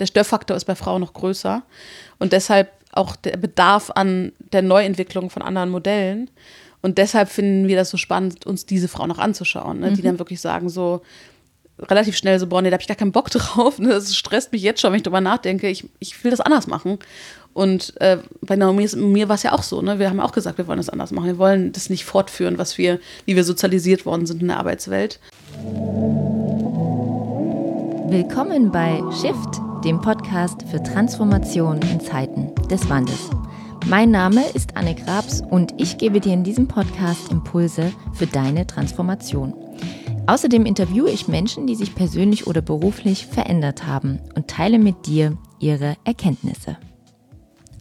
Der Störfaktor ist bei Frauen noch größer und deshalb auch der Bedarf an der Neuentwicklung von anderen Modellen. Und deshalb finden wir das so spannend, uns diese Frauen noch anzuschauen, ne? die mhm. dann wirklich sagen so relativ schnell so, boah, nee, da habe ich gar keinen Bock drauf. Ne? Das stresst mich jetzt schon, wenn ich drüber nachdenke. Ich, ich will das anders machen. Und äh, bei Naomi mir war es ja auch so. Ne? Wir haben auch gesagt, wir wollen das anders machen. Wir wollen das nicht fortführen, was wir, wie wir sozialisiert worden sind in der Arbeitswelt. Willkommen bei Shift dem Podcast für Transformation in Zeiten des Wandels. Mein Name ist Anne Grabs und ich gebe dir in diesem Podcast Impulse für deine Transformation. Außerdem interviewe ich Menschen, die sich persönlich oder beruflich verändert haben und teile mit dir ihre Erkenntnisse.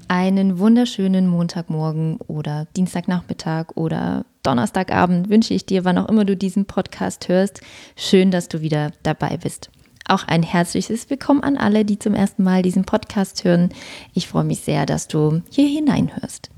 Einen wunderschönen Montagmorgen oder Dienstagnachmittag oder Donnerstagabend wünsche ich dir, wann auch immer du diesen Podcast hörst. Schön, dass du wieder dabei bist. Auch ein herzliches Willkommen an alle, die zum ersten Mal diesen Podcast hören. Ich freue mich sehr, dass du hier hineinhörst.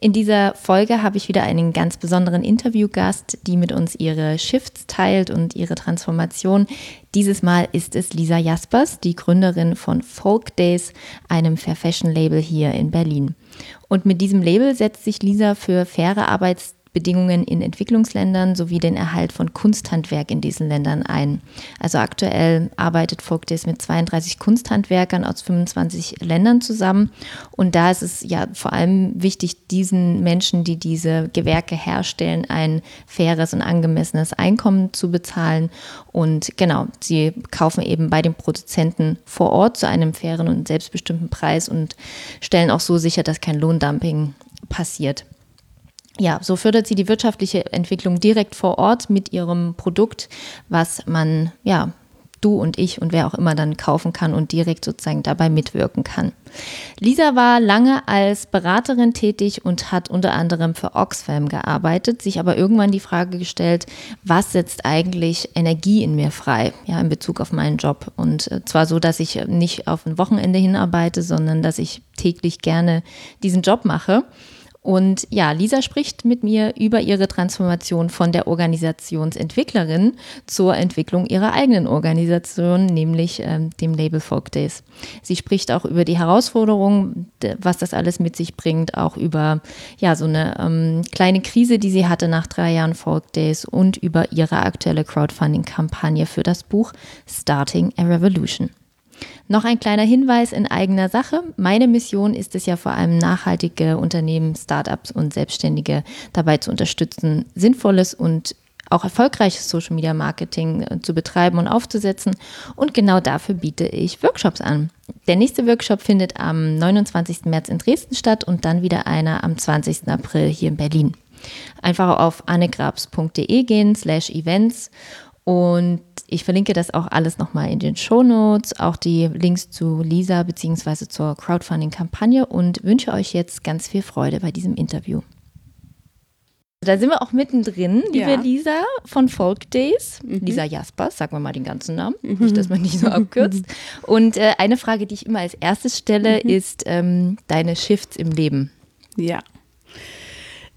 In dieser Folge habe ich wieder einen ganz besonderen Interviewgast, die mit uns ihre Shifts teilt und ihre Transformation. Dieses Mal ist es Lisa Jaspers, die Gründerin von Folk Days, einem Fair Fashion Label hier in Berlin. Und mit diesem Label setzt sich Lisa für faire Arbeits Bedingungen in Entwicklungsländern sowie den Erhalt von Kunsthandwerk in diesen Ländern ein. Also aktuell arbeitet Vogtes mit 32 Kunsthandwerkern aus 25 Ländern zusammen. Und da ist es ja vor allem wichtig, diesen Menschen, die diese Gewerke herstellen, ein faires und angemessenes Einkommen zu bezahlen. Und genau, sie kaufen eben bei den Produzenten vor Ort zu einem fairen und selbstbestimmten Preis und stellen auch so sicher, dass kein Lohndumping passiert ja, so fördert sie die wirtschaftliche Entwicklung direkt vor Ort mit ihrem Produkt, was man, ja, du und ich und wer auch immer dann kaufen kann und direkt sozusagen dabei mitwirken kann. Lisa war lange als Beraterin tätig und hat unter anderem für Oxfam gearbeitet, sich aber irgendwann die Frage gestellt, was setzt eigentlich Energie in mir frei, ja, in Bezug auf meinen Job. Und äh, zwar so, dass ich nicht auf ein Wochenende hinarbeite, sondern dass ich täglich gerne diesen Job mache. Und ja, Lisa spricht mit mir über ihre Transformation von der Organisationsentwicklerin zur Entwicklung ihrer eigenen Organisation, nämlich ähm, dem Label Folk Days. Sie spricht auch über die Herausforderungen, was das alles mit sich bringt, auch über ja so eine ähm, kleine Krise, die sie hatte nach drei Jahren Folk Days und über ihre aktuelle Crowdfunding-Kampagne für das Buch Starting a Revolution. Noch ein kleiner Hinweis in eigener Sache. Meine Mission ist es ja vor allem nachhaltige Unternehmen, Startups und Selbstständige dabei zu unterstützen, sinnvolles und auch erfolgreiches Social Media Marketing äh, zu betreiben und aufzusetzen. Und genau dafür biete ich Workshops an. Der nächste Workshop findet am 29. März in Dresden statt und dann wieder einer am 20. April hier in Berlin. Einfach auf annegrabs.de gehen, slash events und ich verlinke das auch alles nochmal in den Show Notes, auch die Links zu Lisa bzw. zur Crowdfunding-Kampagne und wünsche euch jetzt ganz viel Freude bei diesem Interview. Da sind wir auch mittendrin, liebe ja. Lisa von Folk Days. Mhm. Lisa Jaspers, sagen wir mal den ganzen Namen, mhm. nicht, dass man nicht so abkürzt. Und äh, eine Frage, die ich immer als erstes stelle, mhm. ist ähm, deine Shifts im Leben. Ja.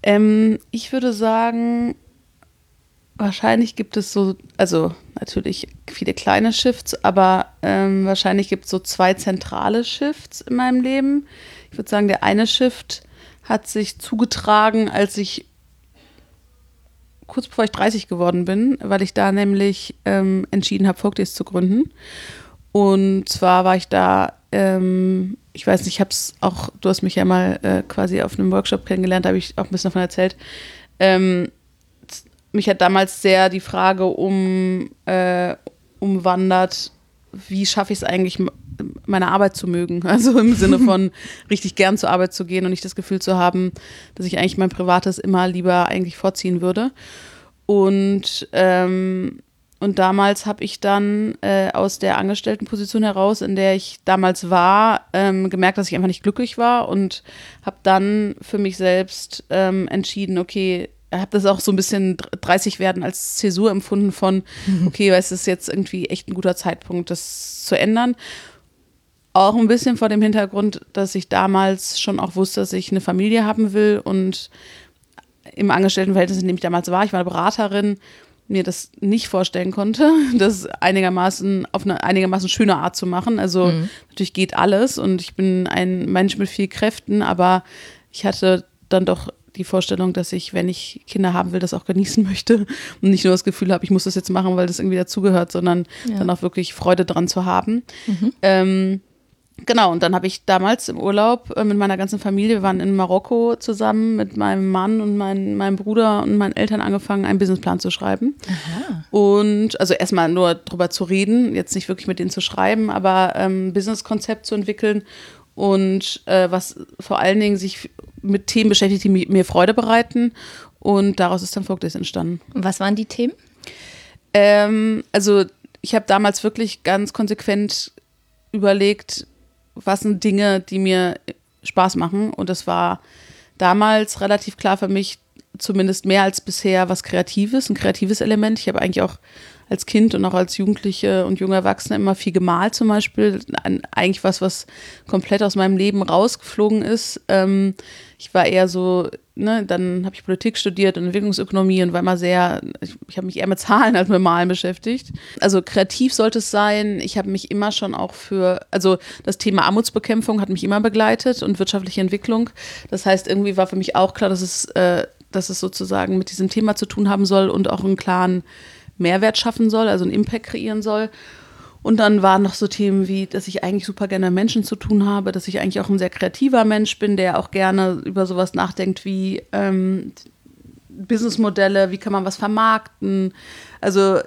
Ähm, ich würde sagen, Wahrscheinlich gibt es so, also natürlich viele kleine Shifts, aber ähm, wahrscheinlich gibt es so zwei zentrale Shifts in meinem Leben. Ich würde sagen, der eine Shift hat sich zugetragen, als ich kurz bevor ich 30 geworden bin, weil ich da nämlich ähm, entschieden habe, Folkdays zu gründen. Und zwar war ich da, ähm, ich weiß nicht, ich habe es auch, du hast mich ja mal äh, quasi auf einem Workshop kennengelernt, da habe ich auch ein bisschen davon erzählt. Ähm, mich hat damals sehr die Frage um, äh, umwandert, wie schaffe ich es eigentlich, meine Arbeit zu mögen? Also im Sinne von richtig gern zur Arbeit zu gehen und nicht das Gefühl zu haben, dass ich eigentlich mein Privates immer lieber eigentlich vorziehen würde. Und, ähm, und damals habe ich dann äh, aus der Angestelltenposition heraus, in der ich damals war, ähm, gemerkt, dass ich einfach nicht glücklich war und habe dann für mich selbst ähm, entschieden, okay, habe das auch so ein bisschen 30 werden als Zäsur empfunden von, okay, es ist jetzt irgendwie echt ein guter Zeitpunkt, das zu ändern. Auch ein bisschen vor dem Hintergrund, dass ich damals schon auch wusste, dass ich eine Familie haben will und im Angestelltenverhältnis, in dem ich damals war, ich war Beraterin, mir das nicht vorstellen konnte, das einigermaßen auf eine einigermaßen schöne Art zu machen. Also mhm. natürlich geht alles und ich bin ein Mensch mit viel Kräften, aber ich hatte dann doch die Vorstellung, dass ich, wenn ich Kinder haben will, das auch genießen möchte und nicht nur das Gefühl habe, ich muss das jetzt machen, weil das irgendwie dazugehört, sondern ja. dann auch wirklich Freude dran zu haben. Mhm. Ähm, Genau, und dann habe ich damals im Urlaub äh, mit meiner ganzen Familie, wir waren in Marokko zusammen mit meinem Mann und mein, meinem Bruder und meinen Eltern angefangen, einen Businessplan zu schreiben. Aha. Und also erstmal nur darüber zu reden, jetzt nicht wirklich mit denen zu schreiben, aber ähm, Businesskonzept zu entwickeln und äh, was vor allen Dingen sich mit Themen beschäftigt, die mir Freude bereiten. Und daraus ist dann Folkdays entstanden. Was waren die Themen? Ähm, also ich habe damals wirklich ganz konsequent überlegt, was sind Dinge, die mir Spaß machen. Und das war damals relativ klar für mich, zumindest mehr als bisher, was Kreatives, ein kreatives Element. Ich habe eigentlich auch als Kind und auch als Jugendliche und junge Erwachsene immer viel gemalt zum Beispiel. Eigentlich was, was komplett aus meinem Leben rausgeflogen ist. Ähm, ich war eher so, ne, dann habe ich Politik studiert und Entwicklungsökonomie und war immer sehr, ich, ich habe mich eher mit Zahlen als mit Malen beschäftigt. Also kreativ sollte es sein. Ich habe mich immer schon auch für, also das Thema Armutsbekämpfung hat mich immer begleitet und wirtschaftliche Entwicklung. Das heißt, irgendwie war für mich auch klar, dass es, äh, dass es sozusagen mit diesem Thema zu tun haben soll und auch einen klaren Mehrwert schaffen soll, also einen Impact kreieren soll. Und dann waren noch so Themen wie, dass ich eigentlich super gerne mit Menschen zu tun habe, dass ich eigentlich auch ein sehr kreativer Mensch bin, der auch gerne über sowas nachdenkt wie ähm, Businessmodelle, wie kann man was vermarkten. Also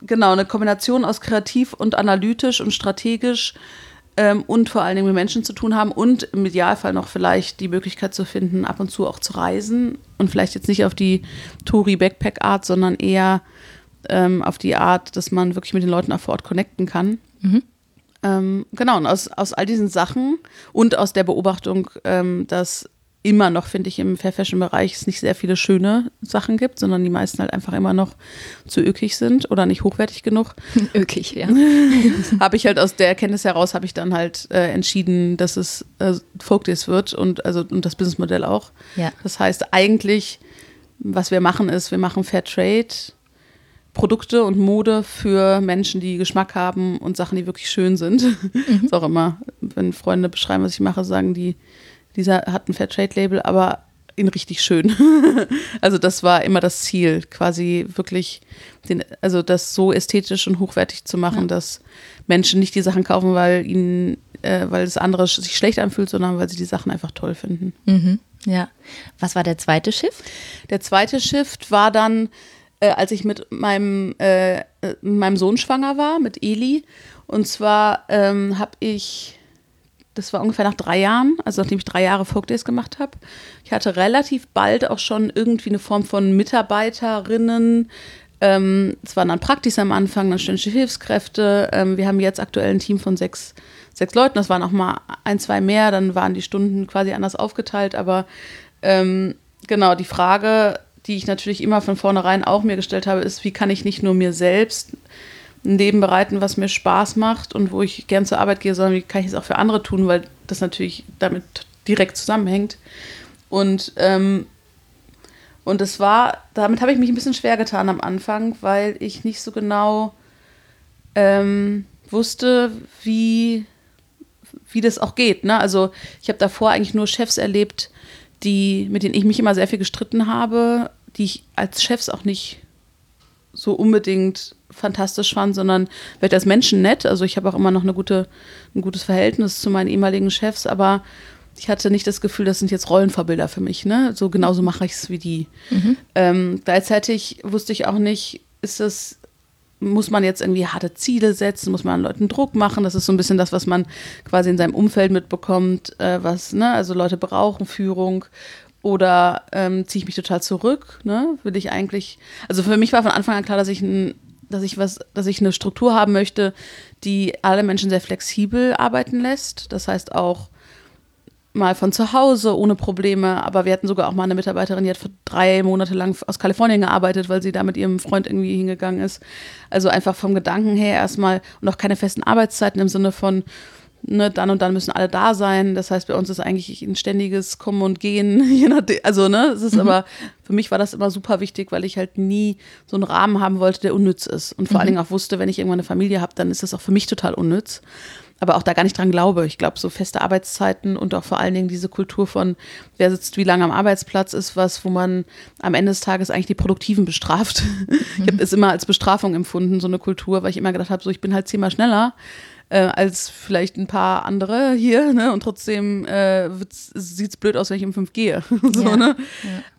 genau, eine Kombination aus kreativ und analytisch und strategisch ähm, und vor allen Dingen mit Menschen zu tun haben und im Idealfall noch vielleicht die Möglichkeit zu finden, ab und zu auch zu reisen und vielleicht jetzt nicht auf die Touri-Backpack-Art, sondern eher ähm, auf die Art, dass man wirklich mit den Leuten auch vor Ort connecten kann. Mhm. Ähm, genau, und aus, aus all diesen Sachen und aus der Beobachtung, ähm, dass immer noch, finde ich, im Fair Fashion Bereich es nicht sehr viele schöne Sachen gibt, sondern die meisten halt einfach immer noch zu ökig sind oder nicht hochwertig genug. ökig, ja. habe ich halt aus der Erkenntnis heraus, habe ich dann halt äh, entschieden, dass es äh, Folkdays wird und also und das Businessmodell auch. Ja. Das heißt eigentlich, was wir machen ist, wir machen Fair Trade Produkte und Mode für Menschen, die Geschmack haben und Sachen, die wirklich schön sind. Mhm. ist auch immer, wenn Freunde beschreiben, was ich mache, sagen die, dieser hat ein Fairtrade-Label, aber ihn richtig schön. also das war immer das Ziel, quasi wirklich, den, also das so ästhetisch und hochwertig zu machen, ja. dass Menschen nicht die Sachen kaufen, weil ihnen, äh, weil das andere sich schlecht anfühlt, sondern weil sie die Sachen einfach toll finden. Mhm. Ja. Was war der zweite Shift? Der zweite Shift war dann äh, als ich mit meinem, äh, meinem Sohn schwanger war, mit Eli. Und zwar ähm, habe ich, das war ungefähr nach drei Jahren, also nachdem ich drei Jahre Folkdays gemacht habe, ich hatte relativ bald auch schon irgendwie eine Form von Mitarbeiterinnen. Ähm, es waren dann Praktis am Anfang, dann studentische Hilfskräfte. Ähm, wir haben jetzt aktuell ein Team von sechs, sechs Leuten. Das waren auch mal ein, zwei mehr. Dann waren die Stunden quasi anders aufgeteilt. Aber ähm, genau, die Frage die ich natürlich immer von vornherein auch mir gestellt habe, ist, wie kann ich nicht nur mir selbst ein Leben bereiten, was mir Spaß macht und wo ich gern zur Arbeit gehe, sondern wie kann ich es auch für andere tun, weil das natürlich damit direkt zusammenhängt. Und, ähm, und das war, damit habe ich mich ein bisschen schwer getan am Anfang, weil ich nicht so genau ähm, wusste, wie, wie das auch geht. Ne? Also ich habe davor eigentlich nur Chefs erlebt, die, mit denen ich mich immer sehr viel gestritten habe, die ich als Chefs auch nicht so unbedingt fantastisch fand, sondern vielleicht als Menschen nett. Also ich habe auch immer noch eine gute, ein gutes Verhältnis zu meinen ehemaligen Chefs, aber ich hatte nicht das Gefühl, das sind jetzt Rollenvorbilder für mich. Ne? So genauso mache ich es wie die. Mhm. Ähm, gleichzeitig wusste ich auch nicht, ist das muss man jetzt irgendwie harte Ziele setzen, muss man Leuten Druck machen. Das ist so ein bisschen das, was man quasi in seinem Umfeld mitbekommt, äh, was, ne, also Leute brauchen Führung oder ähm, ziehe ich mich total zurück? Ne? Will ich eigentlich. Also für mich war von Anfang an klar, dass ich ein, dass ich was, dass ich eine Struktur haben möchte, die alle Menschen sehr flexibel arbeiten lässt. Das heißt auch mal von zu Hause ohne Probleme, aber wir hatten sogar auch mal eine Mitarbeiterin, die hat drei Monate lang aus Kalifornien gearbeitet, weil sie da mit ihrem Freund irgendwie hingegangen ist. Also einfach vom Gedanken her erstmal und auch keine festen Arbeitszeiten im Sinne von, ne, dann und dann müssen alle da sein. Das heißt, bei uns ist eigentlich ein ständiges Kommen und Gehen, je nachdem, also ne, es ist mhm. aber, für mich war das immer super wichtig, weil ich halt nie so einen Rahmen haben wollte, der unnütz ist. Und vor mhm. allen Dingen auch wusste, wenn ich irgendwann eine Familie habe, dann ist das auch für mich total unnütz aber auch da gar nicht dran glaube. Ich glaube, so feste Arbeitszeiten und auch vor allen Dingen diese Kultur von, wer sitzt wie lange am Arbeitsplatz, ist was, wo man am Ende des Tages eigentlich die Produktiven bestraft. Ich habe es immer als Bestrafung empfunden, so eine Kultur, weil ich immer gedacht habe, so ich bin halt zehnmal schneller äh, als vielleicht ein paar andere hier, ne? Und trotzdem äh, sieht es blöd aus, wenn ich im 5 gehe. so, ja. ne?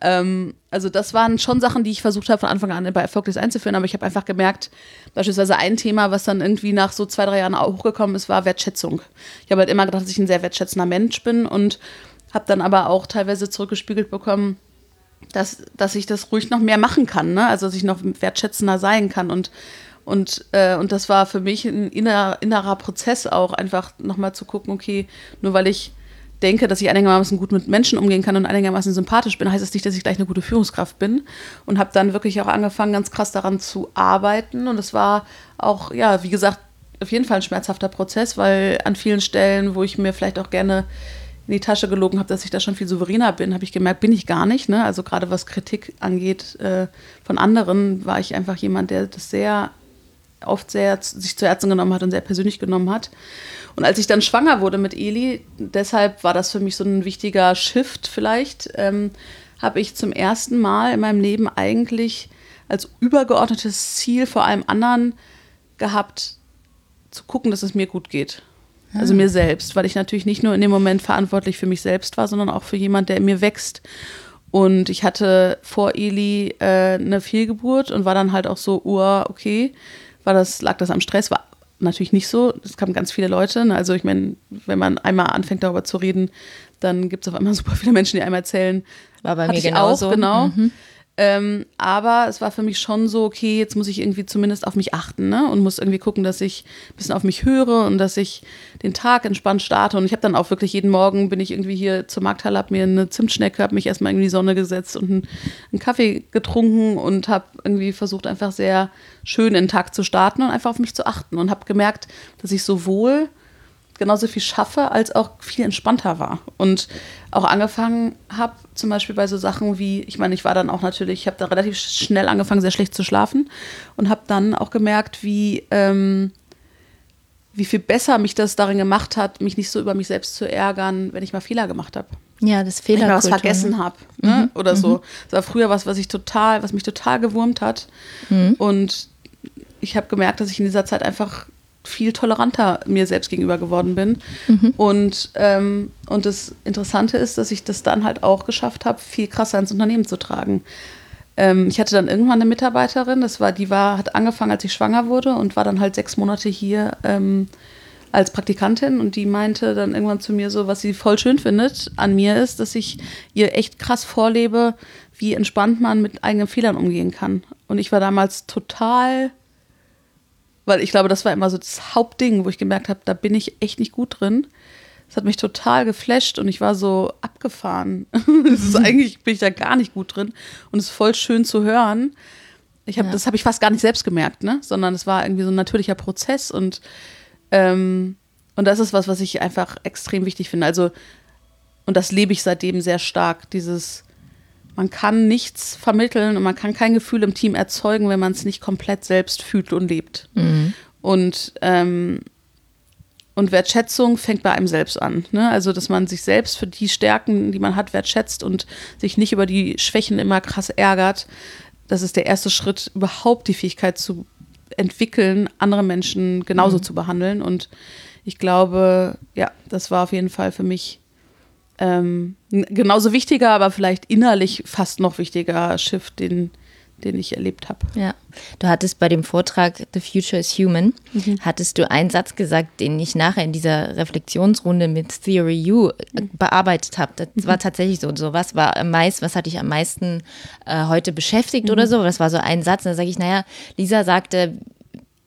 Ja. Ähm, also das waren schon Sachen, die ich versucht habe von Anfang an bei Erfolglos einzuführen, aber ich habe einfach gemerkt, beispielsweise ein Thema, was dann irgendwie nach so zwei, drei Jahren auch hochgekommen ist, war Wertschätzung. Ich habe halt immer gedacht, dass ich ein sehr wertschätzender Mensch bin und habe dann aber auch teilweise zurückgespiegelt bekommen, dass, dass ich das ruhig noch mehr machen kann, ne? also dass ich noch wertschätzender sein kann und und, äh, und das war für mich ein inner, innerer Prozess auch, einfach nochmal zu gucken, okay, nur weil ich denke, dass ich einigermaßen gut mit Menschen umgehen kann und einigermaßen sympathisch bin, heißt das nicht, dass ich gleich eine gute Führungskraft bin. Und habe dann wirklich auch angefangen, ganz krass daran zu arbeiten. Und es war auch, ja, wie gesagt, auf jeden Fall ein schmerzhafter Prozess, weil an vielen Stellen, wo ich mir vielleicht auch gerne in die Tasche gelogen habe, dass ich da schon viel souveräner bin, habe ich gemerkt, bin ich gar nicht. Ne? Also gerade was Kritik angeht äh, von anderen, war ich einfach jemand, der das sehr oft sehr sich zu Herzen genommen hat und sehr persönlich genommen hat. Und als ich dann schwanger wurde mit Eli, deshalb war das für mich so ein wichtiger Shift vielleicht, ähm, habe ich zum ersten Mal in meinem Leben eigentlich als übergeordnetes Ziel vor allem anderen gehabt, zu gucken, dass es mir gut geht. Also mir selbst, weil ich natürlich nicht nur in dem Moment verantwortlich für mich selbst war, sondern auch für jemand, der in mir wächst. Und ich hatte vor Eli äh, eine Fehlgeburt und war dann halt auch so, uh, okay, war das, lag das am Stress, war natürlich nicht so. Es kamen ganz viele Leute. Ne? Also ich meine, wenn man einmal anfängt darüber zu reden, dann gibt es auf einmal super viele Menschen, die einem erzählen. War bei mir genauso. Auch, genau. Mhm. Ähm, aber es war für mich schon so, okay, jetzt muss ich irgendwie zumindest auf mich achten ne? und muss irgendwie gucken, dass ich ein bisschen auf mich höre und dass ich den Tag entspannt starte. Und ich habe dann auch wirklich jeden Morgen bin ich irgendwie hier zur Markthalle, habe mir eine Zimtschnecke, habe mich erstmal in die Sonne gesetzt und einen, einen Kaffee getrunken und habe irgendwie versucht, einfach sehr schön den Tag zu starten und einfach auf mich zu achten und habe gemerkt, dass ich sowohl genauso viel schaffe, als auch viel entspannter war. Und auch angefangen habe, zum Beispiel bei so Sachen wie, ich meine, ich war dann auch natürlich, ich habe da relativ schnell angefangen, sehr schlecht zu schlafen und habe dann auch gemerkt, wie, ähm, wie viel besser mich das darin gemacht hat, mich nicht so über mich selbst zu ärgern, wenn ich mal Fehler gemacht habe. Ja, das Fehler. Wenn ich was vergessen ne? habe. Ne? Mhm. Oder so. Mhm. Das war früher was, was ich total, was mich total gewurmt hat. Mhm. Und ich habe gemerkt, dass ich in dieser Zeit einfach viel toleranter mir selbst gegenüber geworden bin. Mhm. Und, ähm, und das Interessante ist, dass ich das dann halt auch geschafft habe, viel krasser ins Unternehmen zu tragen. Ähm, ich hatte dann irgendwann eine Mitarbeiterin, das war, die war, hat angefangen, als ich schwanger wurde und war dann halt sechs Monate hier ähm, als Praktikantin und die meinte dann irgendwann zu mir so, was sie voll schön findet an mir ist, dass ich ihr echt krass vorlebe, wie entspannt man mit eigenen Fehlern umgehen kann. Und ich war damals total weil ich glaube, das war immer so das Hauptding, wo ich gemerkt habe, da bin ich echt nicht gut drin. Das hat mich total geflasht und ich war so abgefahren. das ist eigentlich bin ich da gar nicht gut drin und es ist voll schön zu hören. Ich hab, ja. Das habe ich fast gar nicht selbst gemerkt, ne? sondern es war irgendwie so ein natürlicher Prozess und, ähm, und das ist was, was ich einfach extrem wichtig finde. Also, und das lebe ich seitdem sehr stark, dieses man kann nichts vermitteln und man kann kein Gefühl im Team erzeugen, wenn man es nicht komplett selbst fühlt und lebt. Mhm. Und, ähm, und Wertschätzung fängt bei einem selbst an. Ne? Also, dass man sich selbst für die Stärken, die man hat, wertschätzt und sich nicht über die Schwächen immer krass ärgert. Das ist der erste Schritt, überhaupt die Fähigkeit zu entwickeln, andere Menschen genauso mhm. zu behandeln. Und ich glaube, ja, das war auf jeden Fall für mich ähm, genauso wichtiger, aber vielleicht innerlich fast noch wichtiger Shift, den, den ich erlebt habe. Ja, du hattest bei dem Vortrag The Future is Human, mhm. hattest du einen Satz gesagt, den ich nachher in dieser Reflexionsrunde mit Theory U mhm. bearbeitet habe. Das mhm. war tatsächlich so. So was war am meisten, was hat dich am meisten äh, heute beschäftigt oder mhm. so? Das war so ein Satz. Und da sage ich, naja, Lisa sagte,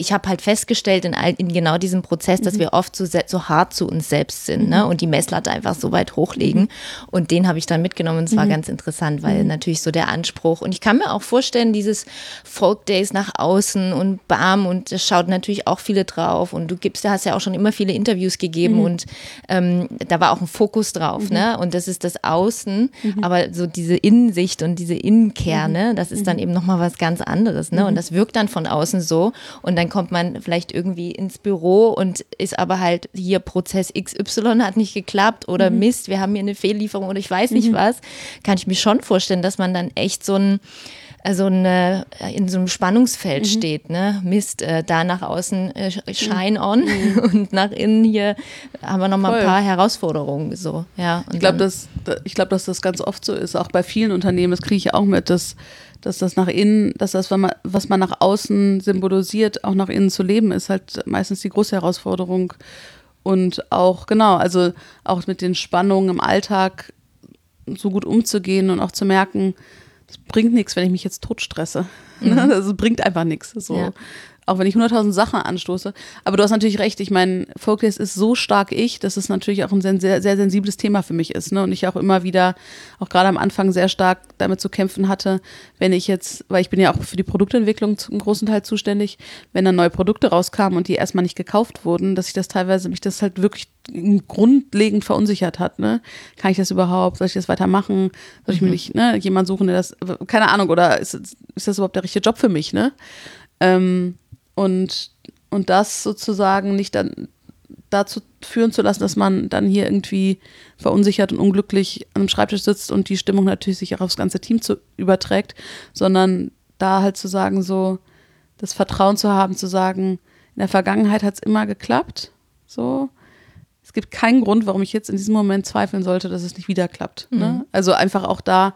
ich habe halt festgestellt in, all, in genau diesem Prozess, dass mhm. wir oft so, so hart zu uns selbst sind ne? Mhm. und die Messlatte einfach so weit hochlegen. Mhm. Und den habe ich dann mitgenommen und es war mhm. ganz interessant, weil natürlich so der Anspruch. Und ich kann mir auch vorstellen, dieses Folk Days nach außen und bam und das schaut natürlich auch viele drauf. Und du gibst, da hast ja auch schon immer viele Interviews gegeben und ähm, da war auch ein Fokus drauf. Ne? Und das ist das Außen, aber so diese Innensicht und diese Innenkerne, das ist dann eben nochmal was ganz anderes. Ne? Und das wirkt dann von außen so und dann kommt man vielleicht irgendwie ins Büro und ist aber halt hier Prozess XY hat nicht geklappt oder mhm. Mist, wir haben hier eine Fehllieferung oder ich weiß nicht mhm. was, kann ich mir schon vorstellen, dass man dann echt so ein also eine, in so einem Spannungsfeld mhm. steht, ne? Mist, äh, da nach außen äh, Shine on mhm. und nach innen hier haben wir noch mal ein paar Herausforderungen so, ja. ich glaube, dass ich glaube, dass das ganz oft so ist, auch bei vielen Unternehmen, das kriege ich auch mit, dass dass das nach innen, dass das, was man nach außen symbolisiert, auch nach innen zu leben, ist halt meistens die große Herausforderung. Und auch, genau, also auch mit den Spannungen im Alltag so gut umzugehen und auch zu merken, es bringt nichts, wenn ich mich jetzt totstresse. Mhm. Das bringt einfach nichts. So. Ja auch wenn ich 100.000 Sachen anstoße. Aber du hast natürlich recht, ich meine, Focus ist so stark ich, dass es natürlich auch ein sehr, sehr, sehr sensibles Thema für mich ist. Ne? Und ich auch immer wieder, auch gerade am Anfang sehr stark damit zu kämpfen hatte, wenn ich jetzt, weil ich bin ja auch für die Produktentwicklung zum großen Teil zuständig, wenn dann neue Produkte rauskamen und die erstmal nicht gekauft wurden, dass ich das teilweise, mich das halt wirklich grundlegend verunsichert hat. Ne? Kann ich das überhaupt? Soll ich das weitermachen? Soll ich mir mhm. nicht ne, jemand suchen, der das, keine Ahnung, oder ist, ist das überhaupt der richtige Job für mich? Ne? Ähm, und, und das sozusagen nicht dann dazu führen zu lassen, dass man dann hier irgendwie verunsichert und unglücklich an einem Schreibtisch sitzt und die Stimmung natürlich sich auch aufs ganze Team zu, überträgt, sondern da halt zu sagen, so das Vertrauen zu haben, zu sagen, in der Vergangenheit hat es immer geklappt, so. Es gibt keinen Grund, warum ich jetzt in diesem Moment zweifeln sollte, dass es nicht wieder klappt. Ne? Mhm. Ne? Also einfach auch da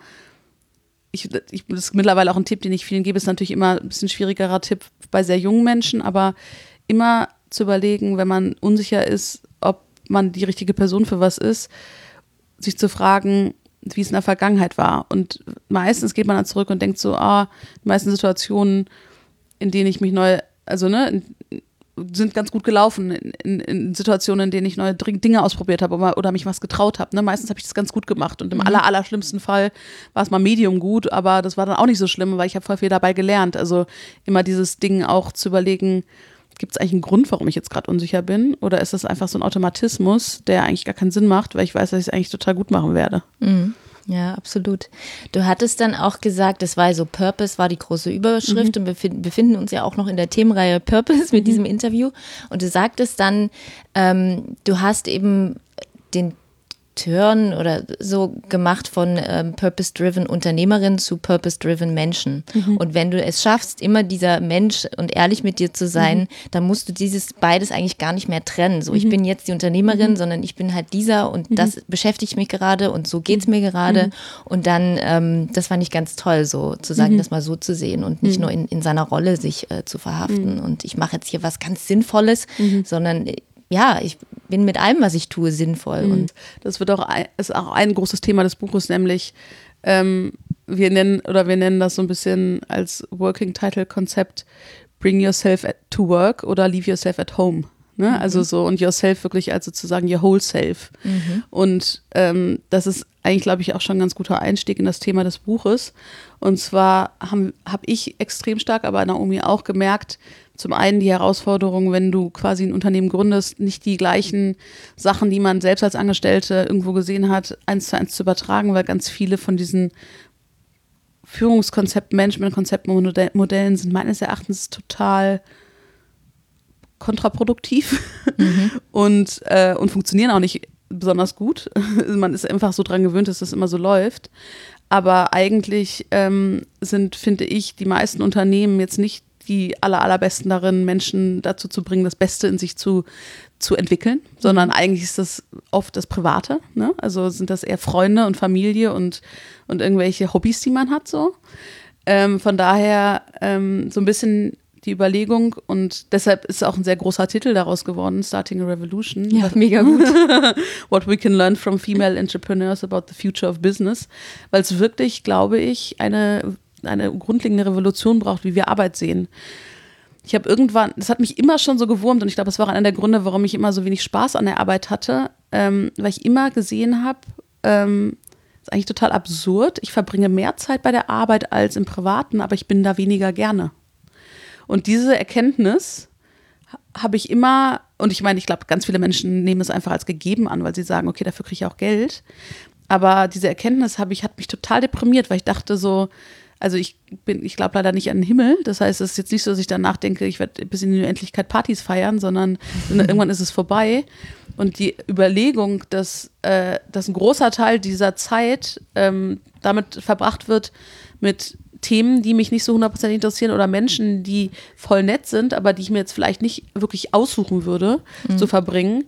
ich, ich, das ist mittlerweile auch ein Tipp, den ich vielen gebe, ist natürlich immer ein bisschen schwierigerer Tipp bei sehr jungen Menschen, aber immer zu überlegen, wenn man unsicher ist, ob man die richtige Person für was ist, sich zu fragen, wie es in der Vergangenheit war. Und meistens geht man dann zurück und denkt so, ah, die meisten Situationen, in denen ich mich neu, also ne, sind ganz gut gelaufen in, in, in, Situationen, in denen ich neue Dinge ausprobiert habe oder, oder mich was getraut habe. Ne? Meistens habe ich das ganz gut gemacht und im mhm. aller, aller schlimmsten Fall war es mal medium gut, aber das war dann auch nicht so schlimm, weil ich habe voll viel dabei gelernt. Also immer dieses Ding auch zu überlegen, gibt es eigentlich einen Grund, warum ich jetzt gerade unsicher bin oder ist das einfach so ein Automatismus, der eigentlich gar keinen Sinn macht, weil ich weiß, dass ich es eigentlich total gut machen werde. Mhm. Ja, absolut. Du hattest dann auch gesagt, das war so Purpose war die große Überschrift mhm. und wir befinden uns ja auch noch in der Themenreihe Purpose mit mhm. diesem Interview. Und du sagtest dann, ähm, du hast eben den Turn oder so gemacht von ähm, Purpose-Driven Unternehmerin zu Purpose-Driven Menschen. Mhm. Und wenn du es schaffst, immer dieser Mensch und ehrlich mit dir zu sein, mhm. dann musst du dieses beides eigentlich gar nicht mehr trennen. So, mhm. ich bin jetzt die Unternehmerin, mhm. sondern ich bin halt dieser und mhm. das beschäftigt mich gerade und so geht's mir gerade. Mhm. Und dann, ähm, das fand ich ganz toll, so zu sagen, das mal so zu sehen und nicht nur in, in seiner Rolle sich äh, zu verhaften. Und ich mache jetzt hier was ganz Sinnvolles, sondern ja, ich bin mit allem, was ich tue, sinnvoll. Mhm. Und das wird auch ein, ist auch ein großes Thema des Buches, nämlich ähm, wir nennen oder wir nennen das so ein bisschen als Working Title Konzept Bring Yourself at, to Work oder Leave Yourself at Home. Ne? Mhm. Also so und Yourself wirklich als sozusagen Your Whole Self. Mhm. Und ähm, das ist eigentlich, glaube ich, auch schon ein ganz guter Einstieg in das Thema des Buches. Und zwar habe hab ich extrem stark, aber Naomi auch gemerkt, zum einen die Herausforderung, wenn du quasi ein Unternehmen gründest, nicht die gleichen Sachen, die man selbst als Angestellte irgendwo gesehen hat, eins zu eins zu übertragen, weil ganz viele von diesen Führungskonzepten, Managementkonzepten, Modellen sind meines Erachtens total kontraproduktiv mhm. und, äh, und funktionieren auch nicht besonders gut. Man ist einfach so dran gewöhnt, dass das immer so läuft. Aber eigentlich ähm, sind, finde ich, die meisten Unternehmen jetzt nicht die aller, allerbesten darin, Menschen dazu zu bringen, das Beste in sich zu, zu entwickeln, sondern mhm. eigentlich ist das oft das Private. Ne? Also sind das eher Freunde und Familie und, und irgendwelche Hobbys, die man hat so. Ähm, von daher ähm, so ein bisschen die Überlegung und deshalb ist auch ein sehr großer Titel daraus geworden, Starting a Revolution. Ja, mega gut. What we can learn from female entrepreneurs about the future of business, weil es wirklich, glaube ich, eine eine grundlegende Revolution braucht, wie wir Arbeit sehen. ich habe irgendwann, das hat mich immer schon so gewurmt und ich glaube, das war einer der Gründe, warum ich immer so wenig Spaß an der Arbeit hatte, ähm, weil ich immer gesehen habe, ähm, ist eigentlich total absurd. Ich verbringe mehr Zeit bei der Arbeit als im Privaten, aber ich bin da weniger gerne. Und diese Erkenntnis habe ich immer, und ich meine, ich glaube, ganz viele Menschen nehmen es einfach als gegeben an, weil sie sagen, okay, dafür kriege ich auch Geld. Aber diese Erkenntnis habe ich, hat mich total deprimiert, weil ich dachte so, also ich bin, ich glaube leider nicht an den Himmel. Das heißt, es ist jetzt nicht so, dass ich danach denke, ich werde bis in die Unendlichkeit Partys feiern, sondern irgendwann ist es vorbei. Und die Überlegung, dass, äh, dass ein großer Teil dieser Zeit ähm, damit verbracht wird, mit Themen, die mich nicht so hundertprozentig interessieren oder Menschen, die voll nett sind, aber die ich mir jetzt vielleicht nicht wirklich aussuchen würde, mhm. zu verbringen,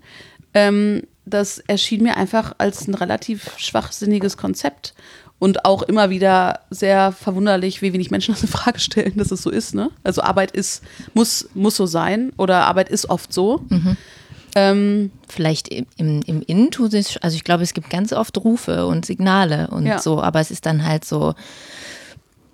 ähm, das erschien mir einfach als ein relativ schwachsinniges Konzept. Und auch immer wieder sehr verwunderlich, wie wenig Menschen das in Frage stellen, dass es so ist. Ne? Also Arbeit ist, muss, muss so sein oder Arbeit ist oft so. Mhm. Ähm, Vielleicht im, im, im Innen also ich glaube, es gibt ganz oft Rufe und Signale und ja. so, aber es ist dann halt so,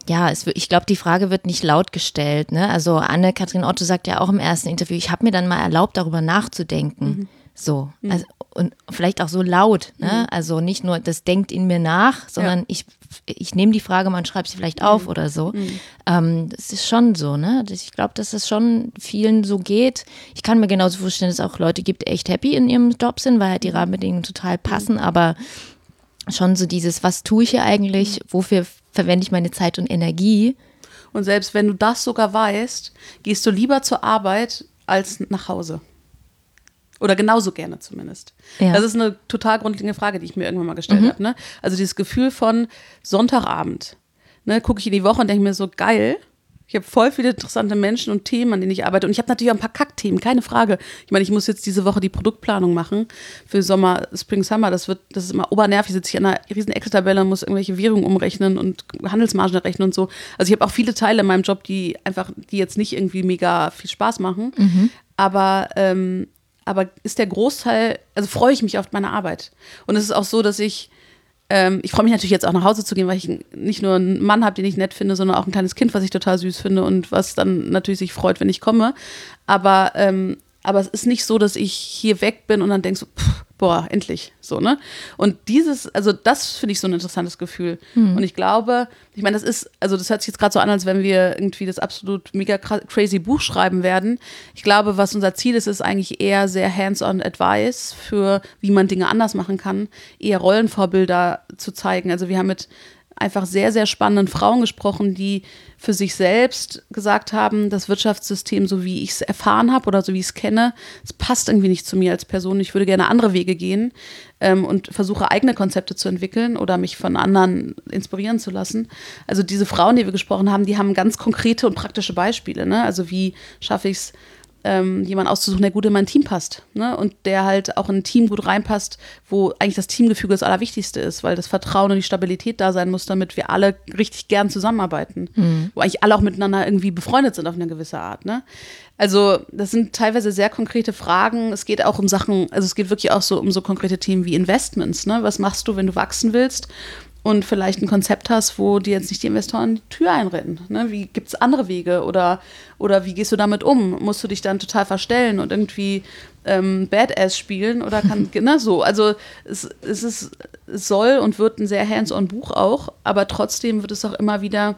ja, es, ich glaube, die Frage wird nicht laut gestellt. Ne? Also Anne-Kathrin Otto sagt ja auch im ersten Interview, ich habe mir dann mal erlaubt, darüber nachzudenken. Mhm. So, mhm. also, und vielleicht auch so laut, ne? Mhm. Also nicht nur, das denkt in mir nach, sondern ja. ich, ich nehme die Frage, man schreibt sie vielleicht auf mhm. oder so. Mhm. Ähm, das ist schon so, ne? Ich glaube, dass es schon vielen so geht. Ich kann mir genauso vorstellen, dass es auch Leute gibt, die echt happy in ihrem Job sind, weil halt die mhm. Rahmenbedingungen total passen, aber schon so dieses, was tue ich hier eigentlich, mhm. wofür verwende ich meine Zeit und Energie? Und selbst wenn du das sogar weißt, gehst du lieber zur Arbeit als nach Hause. Oder genauso gerne zumindest. Ja. Das ist eine total grundlegende Frage, die ich mir irgendwann mal gestellt mhm. habe. Ne? Also dieses Gefühl von Sonntagabend. Ne, gucke ich in die Woche und denke mir so, geil, ich habe voll viele interessante Menschen und Themen, an denen ich arbeite. Und ich habe natürlich auch ein paar Kackthemen, keine Frage. Ich meine, ich muss jetzt diese Woche die Produktplanung machen für Sommer, Spring, Summer. Das wird, das ist immer obernervig. Sitze ich an einer riesen Excel-Tabelle und muss irgendwelche Währungen umrechnen und Handelsmargen rechnen und so. Also ich habe auch viele Teile in meinem Job, die einfach, die jetzt nicht irgendwie mega viel Spaß machen. Mhm. Aber ähm, aber ist der Großteil, also freue ich mich auf meine Arbeit. Und es ist auch so, dass ich, ähm, ich freue mich natürlich jetzt auch nach Hause zu gehen, weil ich nicht nur einen Mann habe, den ich nett finde, sondern auch ein kleines Kind, was ich total süß finde und was dann natürlich sich freut, wenn ich komme. Aber, ähm, aber es ist nicht so, dass ich hier weg bin und dann denke so, pff, boah, endlich, so, ne? Und dieses, also das finde ich so ein interessantes Gefühl. Mhm. Und ich glaube, ich meine, das ist, also das hört sich jetzt gerade so an, als wenn wir irgendwie das absolut mega crazy Buch schreiben werden. Ich glaube, was unser Ziel ist, ist eigentlich eher sehr hands-on Advice für, wie man Dinge anders machen kann, eher Rollenvorbilder zu zeigen. Also wir haben mit einfach sehr, sehr spannenden Frauen gesprochen, die für sich selbst gesagt haben, das Wirtschaftssystem, so wie ich es erfahren habe oder so wie ich es kenne, es passt irgendwie nicht zu mir als Person. Ich würde gerne andere Wege gehen ähm, und versuche eigene Konzepte zu entwickeln oder mich von anderen inspirieren zu lassen. Also diese Frauen, die wir gesprochen haben, die haben ganz konkrete und praktische Beispiele. Ne? Also wie schaffe ich es, ähm, jemanden auszusuchen, der gut in mein Team passt. Ne? Und der halt auch in ein Team gut reinpasst, wo eigentlich das Teamgefüge das Allerwichtigste ist, weil das Vertrauen und die Stabilität da sein muss, damit wir alle richtig gern zusammenarbeiten. Mhm. Wo eigentlich alle auch miteinander irgendwie befreundet sind auf eine gewisse Art. Ne? Also, das sind teilweise sehr konkrete Fragen. Es geht auch um Sachen, also es geht wirklich auch so um so konkrete Themen wie Investments. Ne? Was machst du, wenn du wachsen willst? Und vielleicht ein Konzept hast, wo dir jetzt nicht die Investoren die Tür einrennen. Ne? Wie gibt es andere Wege oder, oder wie gehst du damit um? Musst du dich dann total verstellen und irgendwie ähm, Badass spielen oder kann, ne, so. Also es, es, ist, es soll und wird ein sehr hands-on Buch auch, aber trotzdem wird es auch immer wieder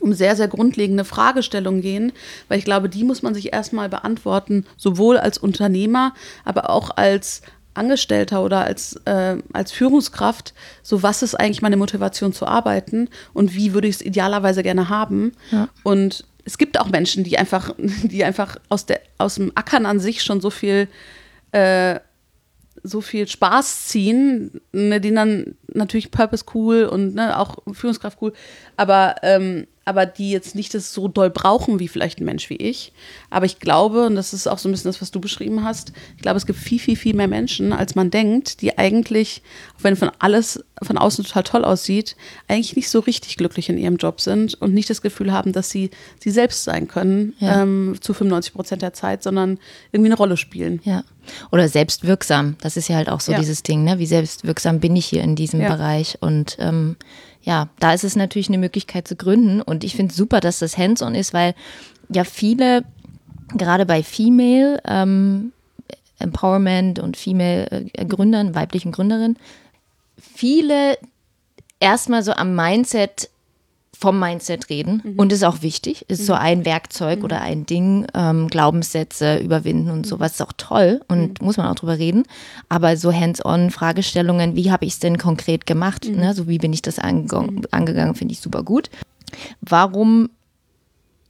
um sehr, sehr grundlegende Fragestellungen gehen, weil ich glaube, die muss man sich erstmal beantworten, sowohl als Unternehmer, aber auch als Angestellter oder als, äh, als Führungskraft, so was ist eigentlich meine Motivation zu arbeiten und wie würde ich es idealerweise gerne haben. Ja. Und es gibt auch Menschen, die einfach, die einfach aus, der, aus dem Ackern an sich schon so viel, äh, so viel Spaß ziehen, ne, die dann natürlich Purpose cool und ne, auch Führungskraft cool, aber ähm, aber die jetzt nicht das so doll brauchen wie vielleicht ein Mensch wie ich. Aber ich glaube, und das ist auch so ein bisschen das, was du beschrieben hast, ich glaube, es gibt viel, viel, viel mehr Menschen, als man denkt, die eigentlich, auch wenn von alles von außen total toll aussieht, eigentlich nicht so richtig glücklich in ihrem Job sind und nicht das Gefühl haben, dass sie sie selbst sein können ja. ähm, zu 95 Prozent der Zeit, sondern irgendwie eine Rolle spielen. Ja. Oder selbstwirksam. Das ist ja halt auch so ja. dieses Ding, ne? Wie selbstwirksam bin ich hier in diesem ja. Bereich? Und ähm, ja, da ist es natürlich eine Möglichkeit zu gründen. Und ich finde es super, dass das hands-on ist, weil ja viele gerade bei Female ähm, Empowerment und Female äh, Gründern, weiblichen Gründerinnen, viele erstmal so am Mindset vom Mindset reden mhm. und ist auch wichtig, ist mhm. so ein Werkzeug mhm. oder ein Ding, ähm, Glaubenssätze überwinden und sowas ist auch toll und mhm. muss man auch drüber reden. Aber so hands-on Fragestellungen, wie habe ich es denn konkret gemacht, mhm. ne? so wie bin ich das angegangen, mhm. angegangen finde ich super gut. Warum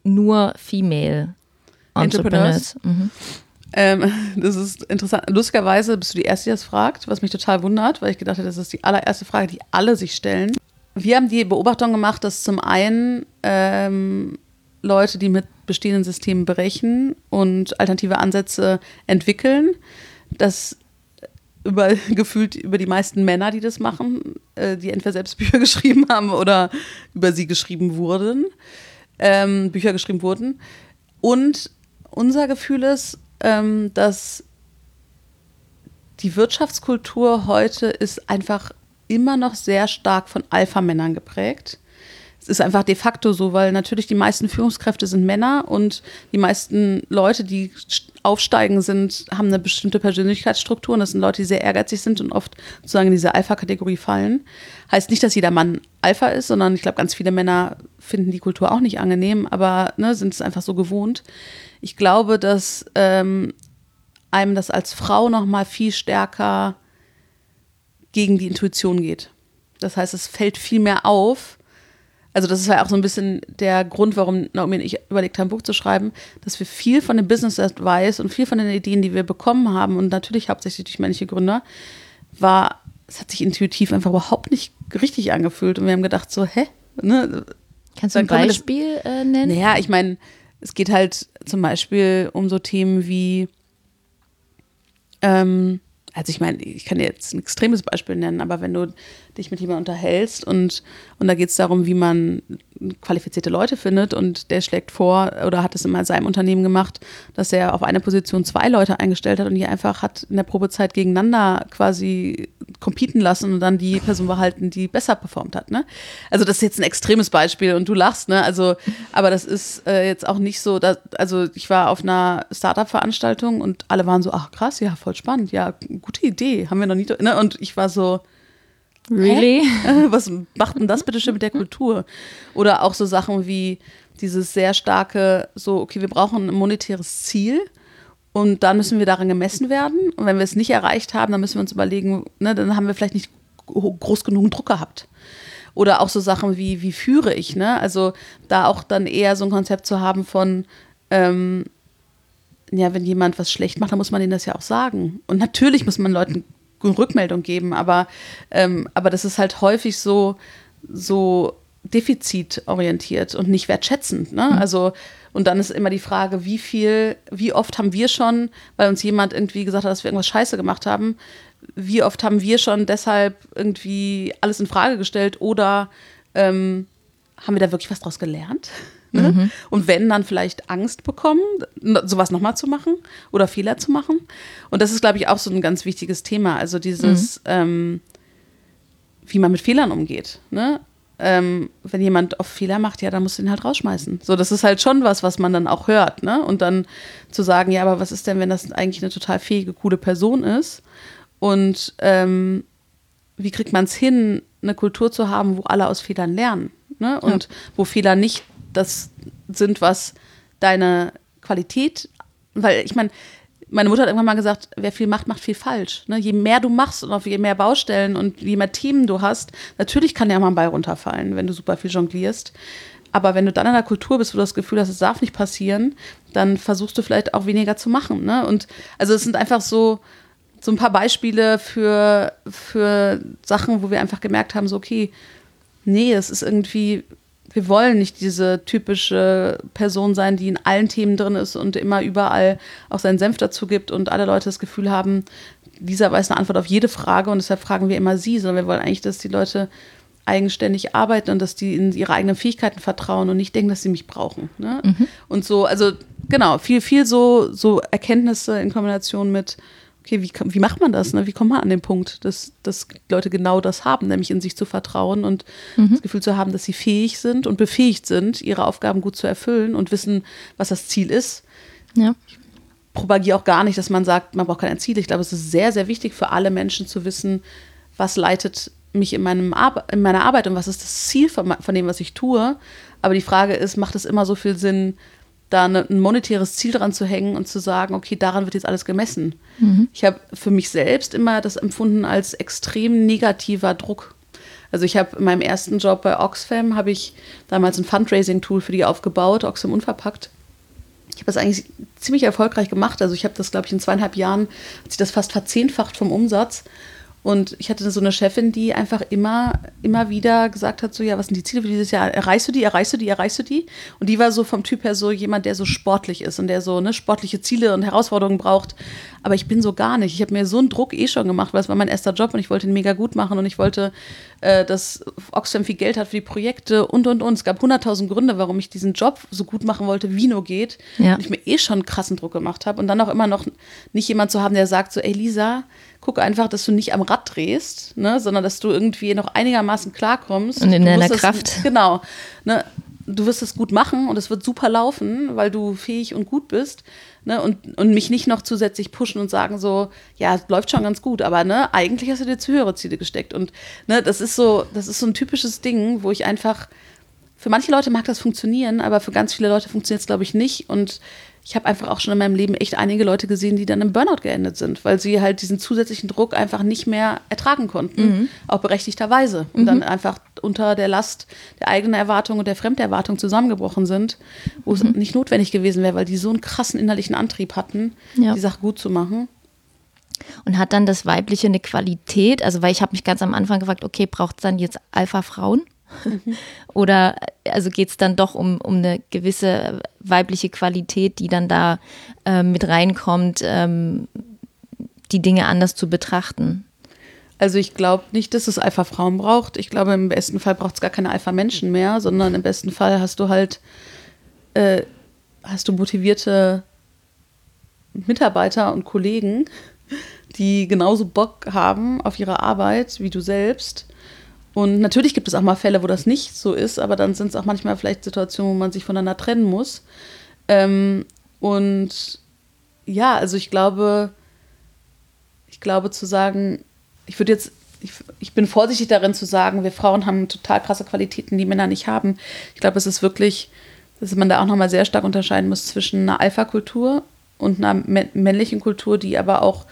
nur Female Entrepreneurs? Entrepreneurs? Ähm, das ist interessant. Lustigerweise bist du die Erste, die das fragt, was mich total wundert, weil ich gedacht habe, das ist die allererste Frage, die alle sich stellen. Wir haben die Beobachtung gemacht, dass zum einen ähm, Leute, die mit bestehenden Systemen berechnen und alternative Ansätze entwickeln, dass über, gefühlt über die meisten Männer, die das machen, äh, die entweder selbst Bücher geschrieben haben oder über sie geschrieben wurden, ähm, Bücher geschrieben wurden. Und unser Gefühl ist, ähm, dass die Wirtschaftskultur heute ist einfach immer noch sehr stark von Alpha-Männern geprägt. Es ist einfach de facto so, weil natürlich die meisten Führungskräfte sind Männer und die meisten Leute, die aufsteigen, sind, haben eine bestimmte Persönlichkeitsstruktur und das sind Leute, die sehr ehrgeizig sind und oft sozusagen in diese Alpha-Kategorie fallen. Heißt nicht, dass jeder Mann Alpha ist, sondern ich glaube, ganz viele Männer finden die Kultur auch nicht angenehm, aber ne, sind es einfach so gewohnt. Ich glaube, dass ähm, einem das als Frau noch mal viel stärker gegen die Intuition geht. Das heißt, es fällt viel mehr auf. Also das ist ja auch so ein bisschen der Grund, warum Naomi und ich überlegt haben, ein Buch zu schreiben, dass wir viel von dem Business Advice und viel von den Ideen, die wir bekommen haben und natürlich hauptsächlich durch männliche Gründer, war, es hat sich intuitiv einfach überhaupt nicht richtig angefühlt und wir haben gedacht so, hä? Ne? Kannst du ein Beispiel das, äh, nennen? Naja, ich meine, es geht halt zum Beispiel um so Themen wie ähm, also ich meine, ich kann dir jetzt ein extremes Beispiel nennen, aber wenn du dich mit jemandem unterhältst und, und da geht es darum, wie man qualifizierte Leute findet und der schlägt vor oder hat es immer in seinem Unternehmen gemacht, dass er auf eine Position zwei Leute eingestellt hat und die einfach hat in der Probezeit gegeneinander quasi competen lassen und dann die Person behalten, die besser performt hat. Ne? Also das ist jetzt ein extremes Beispiel und du lachst, ne? Also, aber das ist äh, jetzt auch nicht so, dass, also ich war auf einer Startup-Veranstaltung und alle waren so, ach krass, ja, voll spannend, ja, gute Idee, haben wir noch nie, ne? Und ich war so, Really? Hä? Was macht denn das bitte schön mit der Kultur? Oder auch so Sachen wie dieses sehr starke, so, okay, wir brauchen ein monetäres Ziel und dann müssen wir daran gemessen werden. Und wenn wir es nicht erreicht haben, dann müssen wir uns überlegen, ne, dann haben wir vielleicht nicht groß genug Druck gehabt. Oder auch so Sachen wie, wie führe ich, ne? Also da auch dann eher so ein Konzept zu haben von, ähm, ja, wenn jemand was schlecht macht, dann muss man denen das ja auch sagen. Und natürlich muss man Leuten Rückmeldung geben, aber, ähm, aber das ist halt häufig so, so defizitorientiert und nicht wertschätzend. Ne? Mhm. Also, und dann ist immer die Frage, wie viel, wie oft haben wir schon, weil uns jemand irgendwie gesagt hat, dass wir irgendwas scheiße gemacht haben, wie oft haben wir schon deshalb irgendwie alles in Frage gestellt oder ähm, haben wir da wirklich was draus gelernt? Ne? Mhm. Und wenn, dann vielleicht Angst bekommen, sowas nochmal zu machen oder Fehler zu machen. Und das ist, glaube ich, auch so ein ganz wichtiges Thema. Also dieses, mhm. ähm, wie man mit Fehlern umgeht. Ne? Ähm, wenn jemand oft Fehler macht, ja, dann musst du ihn halt rausschmeißen. So, das ist halt schon was, was man dann auch hört. Ne? Und dann zu sagen, ja, aber was ist denn, wenn das eigentlich eine total fähige, coole Person ist? Und ähm, wie kriegt man es hin, eine Kultur zu haben, wo alle aus Fehlern lernen? Ne? Und ja. wo Fehler nicht das sind, was deine Qualität, weil ich meine, meine Mutter hat irgendwann mal gesagt, wer viel macht, macht viel falsch. Ne? Je mehr du machst und je mehr Baustellen und je mehr Themen du hast, natürlich kann ja mal ein Ball runterfallen, wenn du super viel jonglierst. Aber wenn du dann in einer Kultur bist, wo du das Gefühl hast, es darf nicht passieren, dann versuchst du vielleicht auch weniger zu machen. Ne? Und also es sind einfach so, so ein paar Beispiele für, für Sachen, wo wir einfach gemerkt haben, so okay, nee, es ist irgendwie wir wollen nicht diese typische Person sein, die in allen Themen drin ist und immer überall auch seinen Senf dazu gibt und alle Leute das Gefühl haben, dieser weiß eine Antwort auf jede Frage und deshalb fragen wir immer sie, sondern wir wollen eigentlich, dass die Leute eigenständig arbeiten und dass die in ihre eigenen Fähigkeiten vertrauen und nicht denken, dass sie mich brauchen. Ne? Mhm. Und so, also genau, viel, viel so, so Erkenntnisse in Kombination mit okay, wie, wie macht man das? Ne? Wie kommt man an den Punkt, dass, dass Leute genau das haben, nämlich in sich zu vertrauen und mhm. das Gefühl zu haben, dass sie fähig sind und befähigt sind, ihre Aufgaben gut zu erfüllen und wissen, was das Ziel ist. Ja. Ich propagiere auch gar nicht, dass man sagt, man braucht keine Ziele. Ich glaube, es ist sehr, sehr wichtig für alle Menschen zu wissen, was leitet mich in, meinem Ar in meiner Arbeit und was ist das Ziel von, von dem, was ich tue. Aber die Frage ist, macht es immer so viel Sinn, da ne, ein monetäres Ziel dran zu hängen und zu sagen, okay, daran wird jetzt alles gemessen. Mhm. Ich habe für mich selbst immer das empfunden als extrem negativer Druck. Also ich habe in meinem ersten Job bei Oxfam habe ich damals ein Fundraising-Tool für die aufgebaut, Oxfam Unverpackt. Ich habe das eigentlich ziemlich erfolgreich gemacht. Also ich habe das, glaube ich, in zweieinhalb Jahren hat sich das fast verzehnfacht vom Umsatz. Und ich hatte so eine Chefin, die einfach immer, immer wieder gesagt hat: so, ja, was sind die Ziele für dieses Jahr? Erreichst du die, erreichst du die, erreichst du die? Und die war so vom Typ her so jemand, der so sportlich ist und der so ne, sportliche Ziele und Herausforderungen braucht. Aber ich bin so gar nicht. Ich habe mir so einen Druck eh schon gemacht, weil es war mein erster Job und ich wollte ihn mega gut machen und ich wollte, äh, dass Oxfam viel Geld hat für die Projekte und und und. Es gab hunderttausend Gründe, warum ich diesen Job so gut machen wollte, wie nur geht. Ja. Und ich mir eh schon einen krassen Druck gemacht habe. Und dann auch immer noch nicht jemand zu haben, der sagt so, ey Lisa, guck einfach, dass du nicht am Rad drehst, ne, sondern dass du irgendwie noch einigermaßen klarkommst. Und in du deiner Kraft. Das, genau. Ne, du wirst es gut machen und es wird super laufen, weil du fähig und gut bist. Ne, und, und mich nicht noch zusätzlich pushen und sagen so, ja, es läuft schon ganz gut, aber ne, eigentlich hast du dir zu höhere Ziele gesteckt. Und ne, das ist so, das ist so ein typisches Ding, wo ich einfach, für manche Leute mag das funktionieren, aber für ganz viele Leute funktioniert es, glaube ich, nicht. Und ich habe einfach auch schon in meinem Leben echt einige Leute gesehen, die dann im Burnout geendet sind, weil sie halt diesen zusätzlichen Druck einfach nicht mehr ertragen konnten, mhm. auch berechtigterweise. Und mhm. dann einfach unter der Last der eigenen Erwartung und der Fremderwartung zusammengebrochen sind, wo mhm. es nicht notwendig gewesen wäre, weil die so einen krassen innerlichen Antrieb hatten, ja. die Sache gut zu machen. Und hat dann das Weibliche eine Qualität? Also, weil ich habe mich ganz am Anfang gefragt, okay, braucht es dann jetzt Alpha-Frauen? Oder also geht es dann doch um, um eine gewisse weibliche Qualität, die dann da äh, mit reinkommt, ähm, die Dinge anders zu betrachten? Also ich glaube nicht, dass es Alpha-Frauen braucht. Ich glaube, im besten Fall braucht es gar keine Alpha-Menschen mehr, sondern im besten Fall hast du halt äh, hast du motivierte Mitarbeiter und Kollegen, die genauso Bock haben auf ihre Arbeit wie du selbst und natürlich gibt es auch mal Fälle, wo das nicht so ist, aber dann sind es auch manchmal vielleicht Situationen, wo man sich voneinander trennen muss. Ähm, und ja, also ich glaube, ich glaube zu sagen, ich würde jetzt, ich, ich bin vorsichtig darin zu sagen, wir Frauen haben total krasse Qualitäten, die Männer nicht haben. Ich glaube, es ist wirklich, dass man da auch nochmal sehr stark unterscheiden muss zwischen einer Alpha-Kultur und einer männlichen Kultur, die aber auch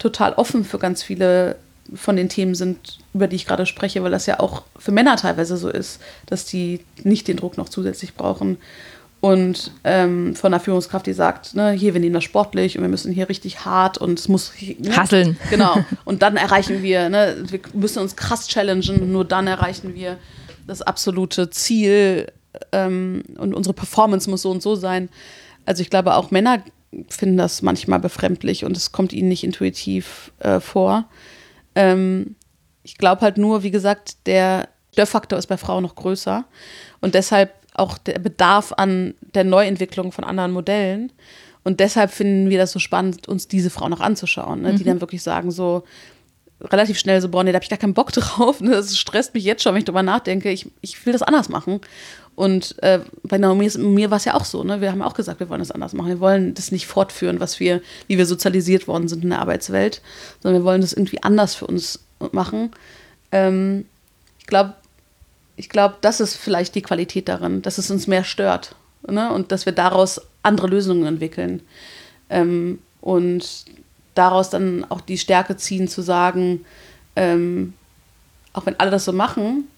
total offen für ganz viele von den Themen sind, über die ich gerade spreche, weil das ja auch für Männer teilweise so ist, dass die nicht den Druck noch zusätzlich brauchen. Und ähm, von einer Führungskraft, die sagt, ne, hier, wir nehmen das sportlich und wir müssen hier richtig hart und es muss. Ne, Hasseln. Genau. Und dann erreichen wir, ne, wir müssen uns krass challengen, nur dann erreichen wir das absolute Ziel ähm, und unsere Performance muss so und so sein. Also ich glaube, auch Männer finden das manchmal befremdlich und es kommt ihnen nicht intuitiv äh, vor. Ähm, ich glaube halt nur, wie gesagt, der Störfaktor ist bei Frauen noch größer und deshalb auch der Bedarf an der Neuentwicklung von anderen Modellen. Und deshalb finden wir das so spannend, uns diese Frauen noch anzuschauen, ne? mhm. die dann wirklich sagen so relativ schnell so, boah, nee, da habe ich gar keinen Bock drauf. Ne? Das stresst mich jetzt schon, wenn ich drüber nachdenke. Ich, ich will das anders machen. Und äh, bei Naomi mir war es ja auch so, ne? Wir haben auch gesagt, wir wollen das anders machen. Wir wollen das nicht fortführen, was wir, wie wir sozialisiert worden sind in der Arbeitswelt, sondern wir wollen das irgendwie anders für uns machen. Ähm, ich glaube, ich glaube, das ist vielleicht die Qualität darin, dass es uns mehr stört ne? und dass wir daraus andere Lösungen entwickeln. Ähm, und daraus dann auch die Stärke ziehen, zu sagen, ähm, auch wenn alle das so machen,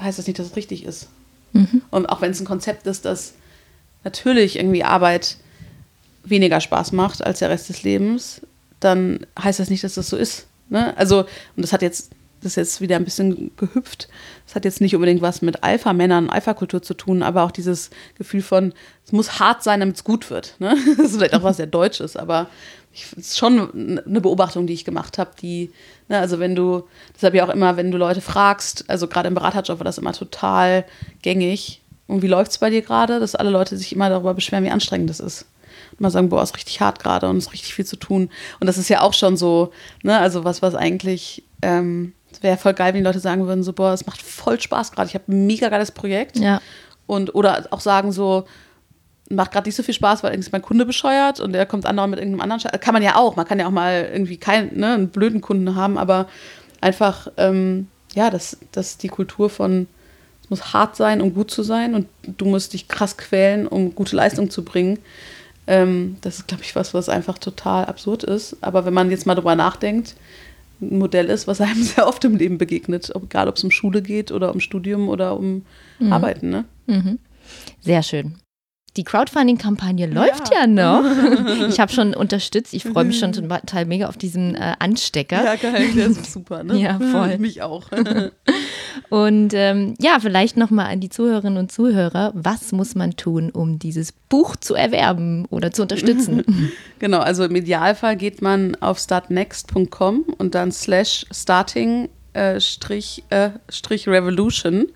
heißt das nicht, dass es richtig ist. Mhm. Und auch wenn es ein Konzept ist, das natürlich irgendwie Arbeit weniger Spaß macht als der Rest des Lebens, dann heißt das nicht, dass das so ist. Ne? Also, und das hat jetzt, das ist jetzt wieder ein bisschen gehüpft. Das hat jetzt nicht unbedingt was mit Alpha-Männern, Alpha-Kultur zu tun, aber auch dieses Gefühl von, es muss hart sein, damit es gut wird. Ne? Das ist vielleicht auch was sehr Deutsches, aber es ist schon eine Beobachtung, die ich gemacht habe, die, ne, also wenn du, deshalb ja auch immer, wenn du Leute fragst, also gerade im Beraterjob war das immer total gängig. Und wie läuft es bei dir gerade? Dass alle Leute sich immer darüber beschweren, wie anstrengend das ist. Und mal sagen, boah, ist richtig hart gerade und ist richtig viel zu tun. Und das ist ja auch schon so, ne, also was, was eigentlich, ähm, wäre voll geil, wenn die Leute sagen würden, so, boah, es macht voll Spaß gerade. Ich habe ein mega geiles Projekt. Ja. Und, oder auch sagen so, macht gerade nicht so viel Spaß, weil irgendwie mein Kunde bescheuert und der kommt andauernd mit irgendeinem anderen Scheiß. Kann man ja auch. Man kann ja auch mal irgendwie keinen, ne, einen blöden Kunden haben, aber einfach, ähm, ja, das, das ist die Kultur von, es muss hart sein, um gut zu sein und du musst dich krass quälen, um gute Leistung zu bringen. Ähm, das ist, glaube ich, was, was einfach total absurd ist. Aber wenn man jetzt mal drüber nachdenkt, ein Modell ist, was einem sehr oft im Leben begegnet, ob, egal ob es um Schule geht oder um Studium oder um mhm. Arbeiten. Ne? Mhm. Sehr schön. Die Crowdfunding-Kampagne läuft ja, ja noch. Ich habe schon unterstützt. Ich freue mich schon total mega auf diesen äh, Anstecker. Ja, geil, der ist super, ne? Ja, voll. mich auch. Und ähm, ja, vielleicht nochmal an die Zuhörerinnen und Zuhörer. Was muss man tun, um dieses Buch zu erwerben oder zu unterstützen? genau, also im Idealfall geht man auf startnext.com und dann slash starting äh, Strich, äh, Strich Revolution.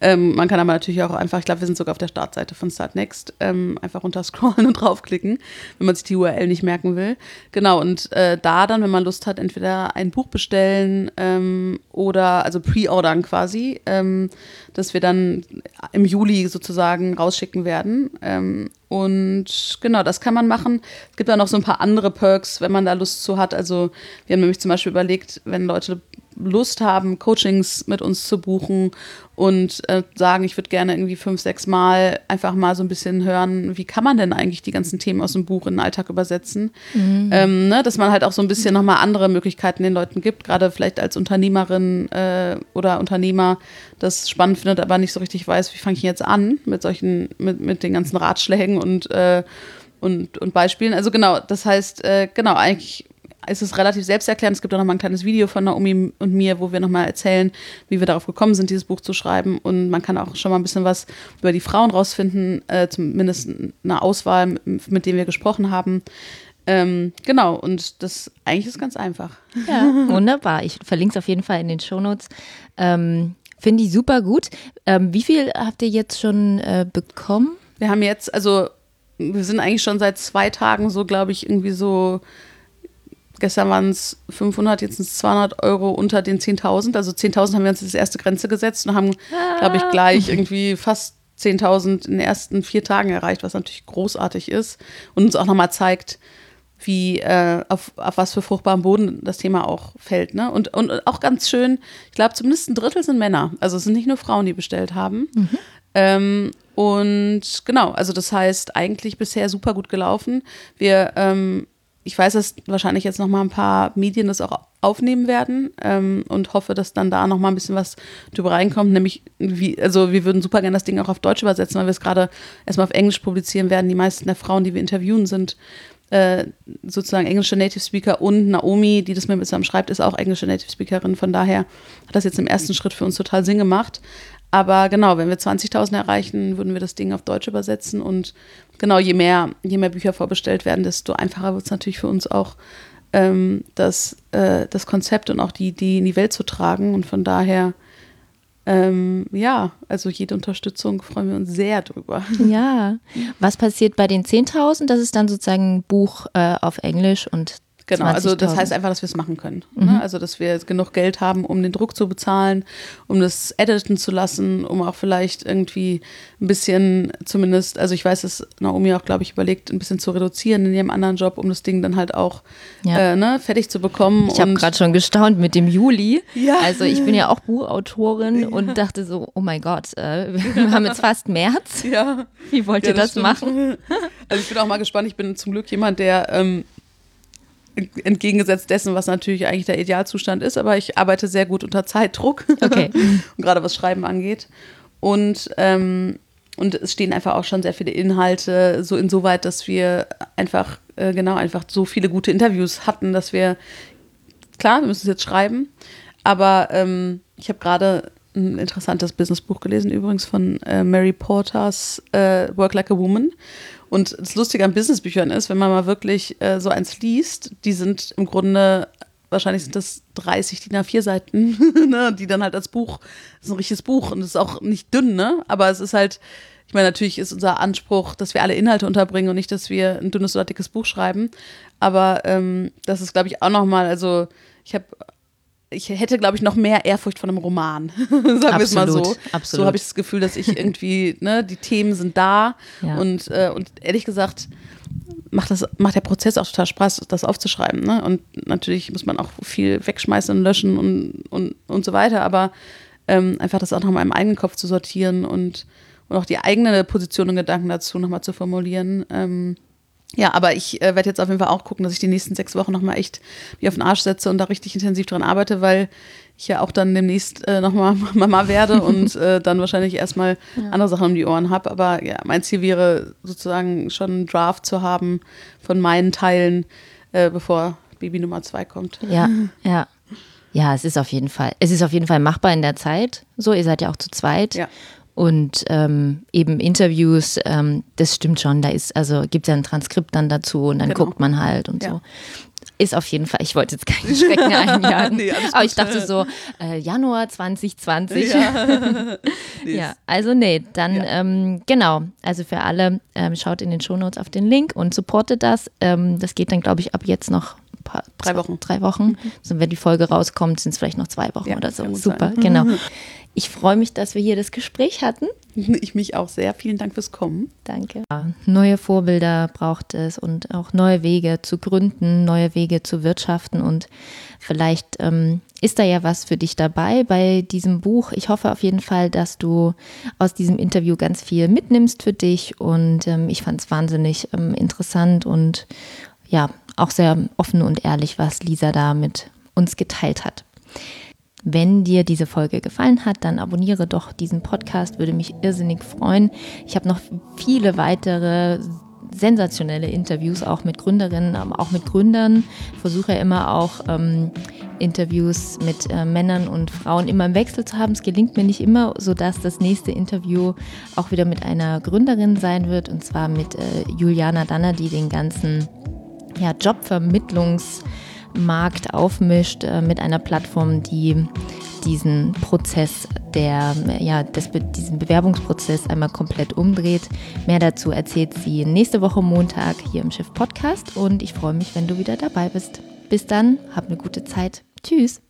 Ähm, man kann aber natürlich auch einfach, ich glaube, wir sind sogar auf der Startseite von Startnext, ähm, einfach runterscrollen und draufklicken, wenn man sich die URL nicht merken will. Genau, und äh, da dann, wenn man Lust hat, entweder ein Buch bestellen ähm, oder, also pre-ordern quasi, ähm, dass wir dann im Juli sozusagen rausschicken werden. Ähm, und genau, das kann man machen. Es gibt da noch so ein paar andere Perks, wenn man da Lust zu hat. Also wir haben nämlich zum Beispiel überlegt, wenn Leute Lust haben, Coachings mit uns zu buchen und äh, sagen, ich würde gerne irgendwie fünf, sechs Mal einfach mal so ein bisschen hören, wie kann man denn eigentlich die ganzen Themen aus dem Buch in den Alltag übersetzen. Mhm. Ähm, ne, dass man halt auch so ein bisschen nochmal andere Möglichkeiten den Leuten gibt, gerade vielleicht als Unternehmerin äh, oder Unternehmer das spannend findet, aber nicht so richtig weiß, wie fange ich jetzt an mit solchen, mit, mit den ganzen Ratschlägen und, äh, und, und Beispielen. Also genau, das heißt, äh, genau, eigentlich ist es relativ selbsterklärend. Es gibt auch noch mal ein kleines Video von Naomi und mir, wo wir noch mal erzählen, wie wir darauf gekommen sind, dieses Buch zu schreiben. Und man kann auch schon mal ein bisschen was über die Frauen rausfinden, äh, zumindest eine Auswahl, mit, mit denen wir gesprochen haben. Ähm, genau, und das eigentlich ist ganz einfach. Ja, wunderbar. Ich verlinke es auf jeden Fall in den Shownotes. Ähm, Finde ich super gut. Ähm, wie viel habt ihr jetzt schon äh, bekommen? Wir haben jetzt, also wir sind eigentlich schon seit zwei Tagen so, glaube ich, irgendwie so Gestern waren es 500, jetzt sind es 200 Euro unter den 10.000. Also 10.000 haben wir uns als erste Grenze gesetzt und haben, ah. glaube ich, gleich irgendwie fast 10.000 in den ersten vier Tagen erreicht, was natürlich großartig ist und uns auch nochmal zeigt, wie äh, auf, auf was für fruchtbaren Boden das Thema auch fällt. Ne? Und, und auch ganz schön, ich glaube, zumindest ein Drittel sind Männer. Also es sind nicht nur Frauen, die bestellt haben. Mhm. Ähm, und genau, also das heißt, eigentlich bisher super gut gelaufen. Wir ähm, ich weiß, dass wahrscheinlich jetzt noch mal ein paar Medien das auch aufnehmen werden ähm, und hoffe, dass dann da noch mal ein bisschen was drüber reinkommt. Nämlich, wie, also wir würden super gerne das Ding auch auf Deutsch übersetzen, weil wir es gerade erstmal auf Englisch publizieren werden. Die meisten der Frauen, die wir interviewen, sind äh, sozusagen englische Native Speaker und Naomi, die das mir mit zusammen schreibt, ist auch englische Native Speakerin. Von daher hat das jetzt im ersten Schritt für uns total Sinn gemacht. Aber genau, wenn wir 20.000 erreichen, würden wir das Ding auf Deutsch übersetzen. Und genau, je mehr, je mehr Bücher vorbestellt werden, desto einfacher wird es natürlich für uns auch, ähm, das, äh, das Konzept und auch die Idee in die Welt zu tragen. Und von daher, ähm, ja, also jede Unterstützung freuen wir uns sehr drüber. Ja. Was passiert bei den 10.000? Das ist dann sozusagen ein Buch äh, auf Englisch und Genau, also das heißt einfach, dass wir es machen können. Ne? Mhm. Ne? Also, dass wir genug Geld haben, um den Druck zu bezahlen, um das editen zu lassen, um auch vielleicht irgendwie ein bisschen zumindest, also ich weiß, dass Naomi auch, glaube ich, überlegt, ein bisschen zu reduzieren in ihrem anderen Job, um das Ding dann halt auch ja. äh, ne, fertig zu bekommen. Ich habe gerade schon gestaunt mit dem Juli. Ja. Also ich bin ja auch Buchautorin ja. und dachte so, oh mein Gott, äh, wir haben jetzt fast März. Ja. Wie wollt ihr das, das machen? Also ich bin auch mal gespannt. Ich bin zum Glück jemand, der ähm, entgegengesetzt dessen, was natürlich eigentlich der Idealzustand ist, aber ich arbeite sehr gut unter Zeitdruck. Okay. und gerade was Schreiben angeht. Und, ähm, und es stehen einfach auch schon sehr viele Inhalte, so insoweit, dass wir einfach, äh, genau, einfach so viele gute Interviews hatten, dass wir, klar, wir müssen es jetzt schreiben, aber ähm, ich habe gerade ein interessantes Businessbuch gelesen, übrigens von äh, Mary Porters äh, Work Like a Woman. Und das Lustige an Businessbüchern ist, wenn man mal wirklich äh, so eins liest, die sind im Grunde, wahrscheinlich sind das 30 DIN A4 Seiten, ne, die dann halt als Buch, das ist ein richtiges Buch und ist auch nicht dünn, ne? Aber es ist halt, ich meine, natürlich ist unser Anspruch, dass wir alle Inhalte unterbringen und nicht, dass wir ein dünnes oder dickes Buch schreiben. Aber ähm, das ist, glaube ich, auch nochmal, also ich habe ich hätte, glaube ich, noch mehr Ehrfurcht vor einem Roman. Sagen wir es mal so. Absolut. So habe ich das Gefühl, dass ich irgendwie, ne, die Themen sind da Ja. und, äh, und ehrlich gesagt macht, das, macht der Prozess auch total Spaß, das aufzuschreiben. Ne? Und natürlich muss man auch viel wegschmeißen und löschen und, und, und so weiter, aber ähm, einfach das auch nochmal im eigenen Kopf zu sortieren und, und auch die eigene Position und Gedanken dazu nochmal zu formulieren. Ähm, ja, aber ich äh, werde jetzt auf jeden Fall auch gucken, dass ich die nächsten sechs Wochen nochmal echt mich auf den Arsch setze und da richtig intensiv dran arbeite, weil ich ja auch dann demnächst äh, nochmal Mama werde und äh, dann wahrscheinlich erstmal andere Sachen um die Ohren habe. Aber ja, mein Ziel wäre sozusagen schon einen Draft zu haben von meinen Teilen, äh, bevor Baby Nummer zwei kommt. Ja, ja. Ja, es ist auf jeden Fall. Es ist auf jeden Fall machbar in der Zeit. So, ihr seid ja auch zu zweit. Ja. Und ähm, eben Interviews, ähm, das stimmt schon. Da ist, also gibt es ja ein Transkript dann dazu und dann Genau. guckt man halt und Ja. so. Ist auf jeden Fall, ich wollte jetzt keinen Schrecken einjagen. Nee, aber ich dachte so, äh, Januar 2020. Ja. Ja, also nee, dann Ja. ähm, genau. Also für alle, ähm, schaut in den Shownotes auf den Link und supportet das. Ähm, das geht dann, glaube ich, ab jetzt noch paar, Drei Wochen. Drei Wochen. Also wenn die Folge rauskommt, sind es vielleicht noch zwei Wochen Ja, oder so. Super, sein. genau. Ich freue mich, dass wir hier das Gespräch hatten. Ich mich auch sehr. Vielen Dank fürs Kommen. Danke. Ja, neue Vorbilder braucht es und auch neue Wege zu gründen, neue Wege zu wirtschaften und vielleicht ähm, ist da ja was für dich dabei bei diesem Buch. Ich hoffe auf jeden Fall, dass du aus diesem Interview ganz viel mitnimmst für dich und ähm, ich fand es wahnsinnig ähm, interessant und ja, auch sehr offen und ehrlich, was Lisa da mit uns geteilt hat. Wenn dir diese Folge gefallen hat, dann abonniere doch diesen Podcast, würde mich irrsinnig freuen. Ich habe noch viele weitere sensationelle Interviews, auch mit Gründerinnen, aber auch mit Gründern. Ich versuche immer auch ähm, Interviews mit äh, Männern und Frauen immer im Wechsel zu haben. Es gelingt mir nicht immer, sodass das nächste Interview auch wieder mit einer Gründerin sein wird, und zwar mit äh, Juliana Danner, die den ganzen ja, Jobvermittlungsmarkt aufmischt äh, mit einer Plattform, die diesen Prozess der, ja, Be- diesen Bewerbungsprozess einmal komplett umdreht. Mehr dazu erzählt sie nächste Woche Montag hier im Schiff Podcast und ich freue mich, wenn du wieder dabei bist. Bis dann, hab eine gute Zeit. Tschüss.